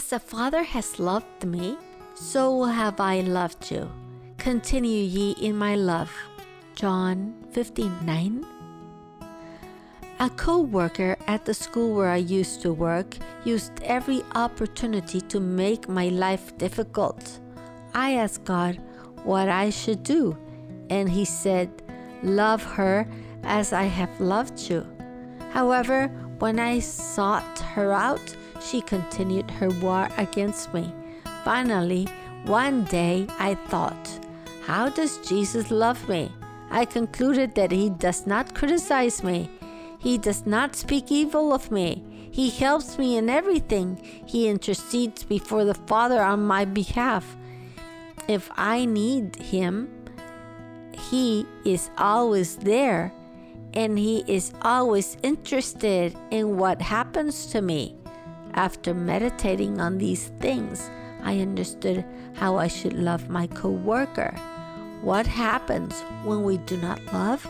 As the Father has loved me, so have I loved you. Continue ye in my love. John 15 9. A co worker at the school where I used to work used every opportunity to make my life difficult. I asked God what I should do, and He said, Love her as I have loved you. However, when I sought her out, she continued her war against me. Finally, one day I thought, How does Jesus love me? I concluded that He does not criticize me he does not speak evil of me. He helps me in everything. He intercedes before the Father on my behalf. If I need Him, He is always there and He is always interested in what happens to me. After meditating on these things, I understood how I should love my coworker. What happens when we do not love?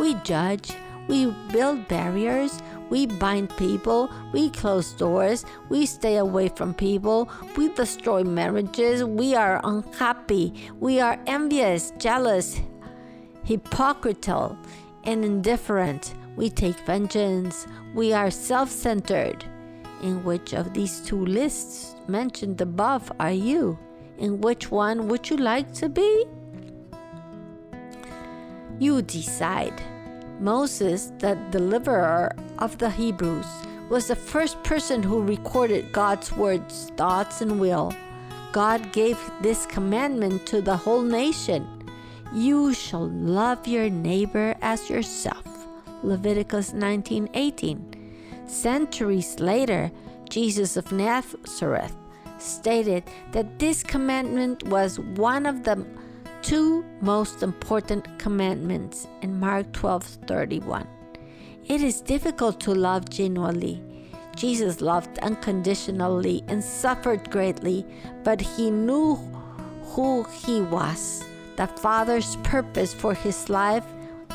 We judge, we build barriers, we bind people, we close doors, we stay away from people, we destroy marriages, we are unhappy, we are envious, jealous, hypocritical, and indifferent. We take vengeance, we are self centered. In which of these two lists mentioned above are you? In which one would you like to be? You decide. Moses, the deliverer of the Hebrews, was the first person who recorded God's words, thoughts, and will. God gave this commandment to the whole nation You shall love your neighbor as yourself. Leviticus 19:18. Centuries later, Jesus of Nazareth stated that this commandment was one of the two most important commandments in Mark 12:31. It is difficult to love genuinely. Jesus loved unconditionally and suffered greatly, but he knew who he was, the Father's purpose for his life,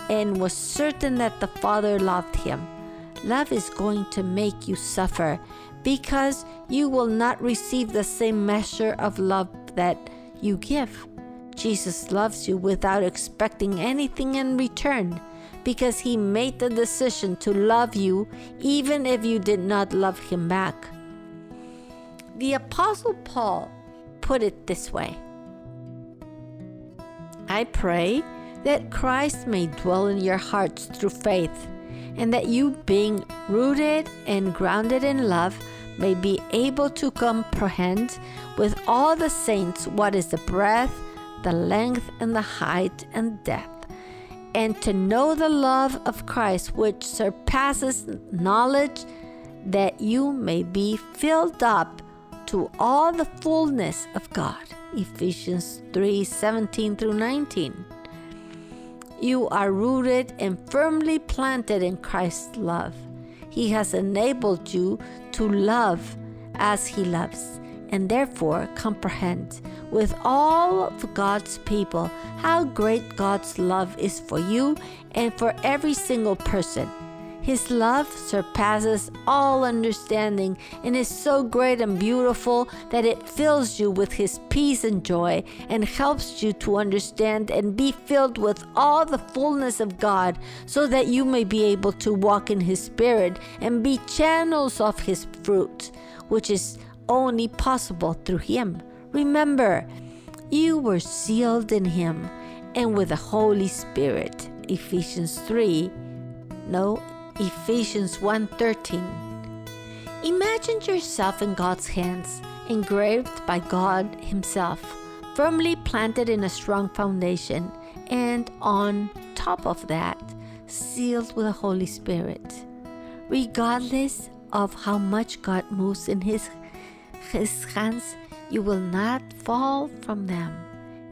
and was certain that the Father loved him. Love is going to make you suffer because you will not receive the same measure of love that you give. Jesus loves you without expecting anything in return because he made the decision to love you even if you did not love him back. The Apostle Paul put it this way I pray that Christ may dwell in your hearts through faith, and that you, being rooted and grounded in love, may be able to comprehend with all the saints what is the breadth the length and the height and depth, and to know the love of Christ which surpasses knowledge, that you may be filled up to all the fullness of God. Ephesians 3 17 through 19. You are rooted and firmly planted in Christ's love. He has enabled you to love as He loves and therefore comprehend with all of God's people how great God's love is for you and for every single person. His love surpasses all understanding and is so great and beautiful that it fills you with His peace and joy and helps you to understand and be filled with all the fullness of God so that you may be able to walk in His Spirit and be channels of His fruit, which is only possible through Him. Remember, you were sealed in Him and with the Holy Spirit. Ephesians 3. No, Ephesians 1:13. Imagine yourself in God's hands, engraved by God Himself, firmly planted in a strong foundation, and on top of that, sealed with the Holy Spirit. Regardless of how much God moves in His his hands, you will not fall from them.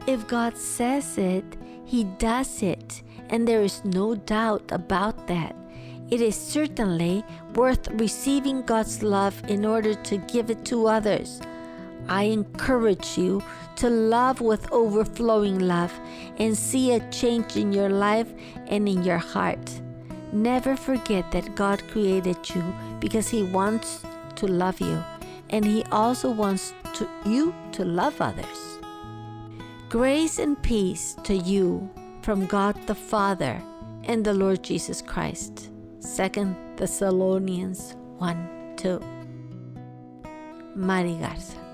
If God says it, He does it, and there is no doubt about that. It is certainly worth receiving God's love in order to give it to others. I encourage you to love with overflowing love and see a change in your life and in your heart. Never forget that God created you because He wants to love you and He also wants to, you to love others. Grace and peace to you from God the Father and the Lord Jesus Christ. 2 Thessalonians 1 2. Mary Garza.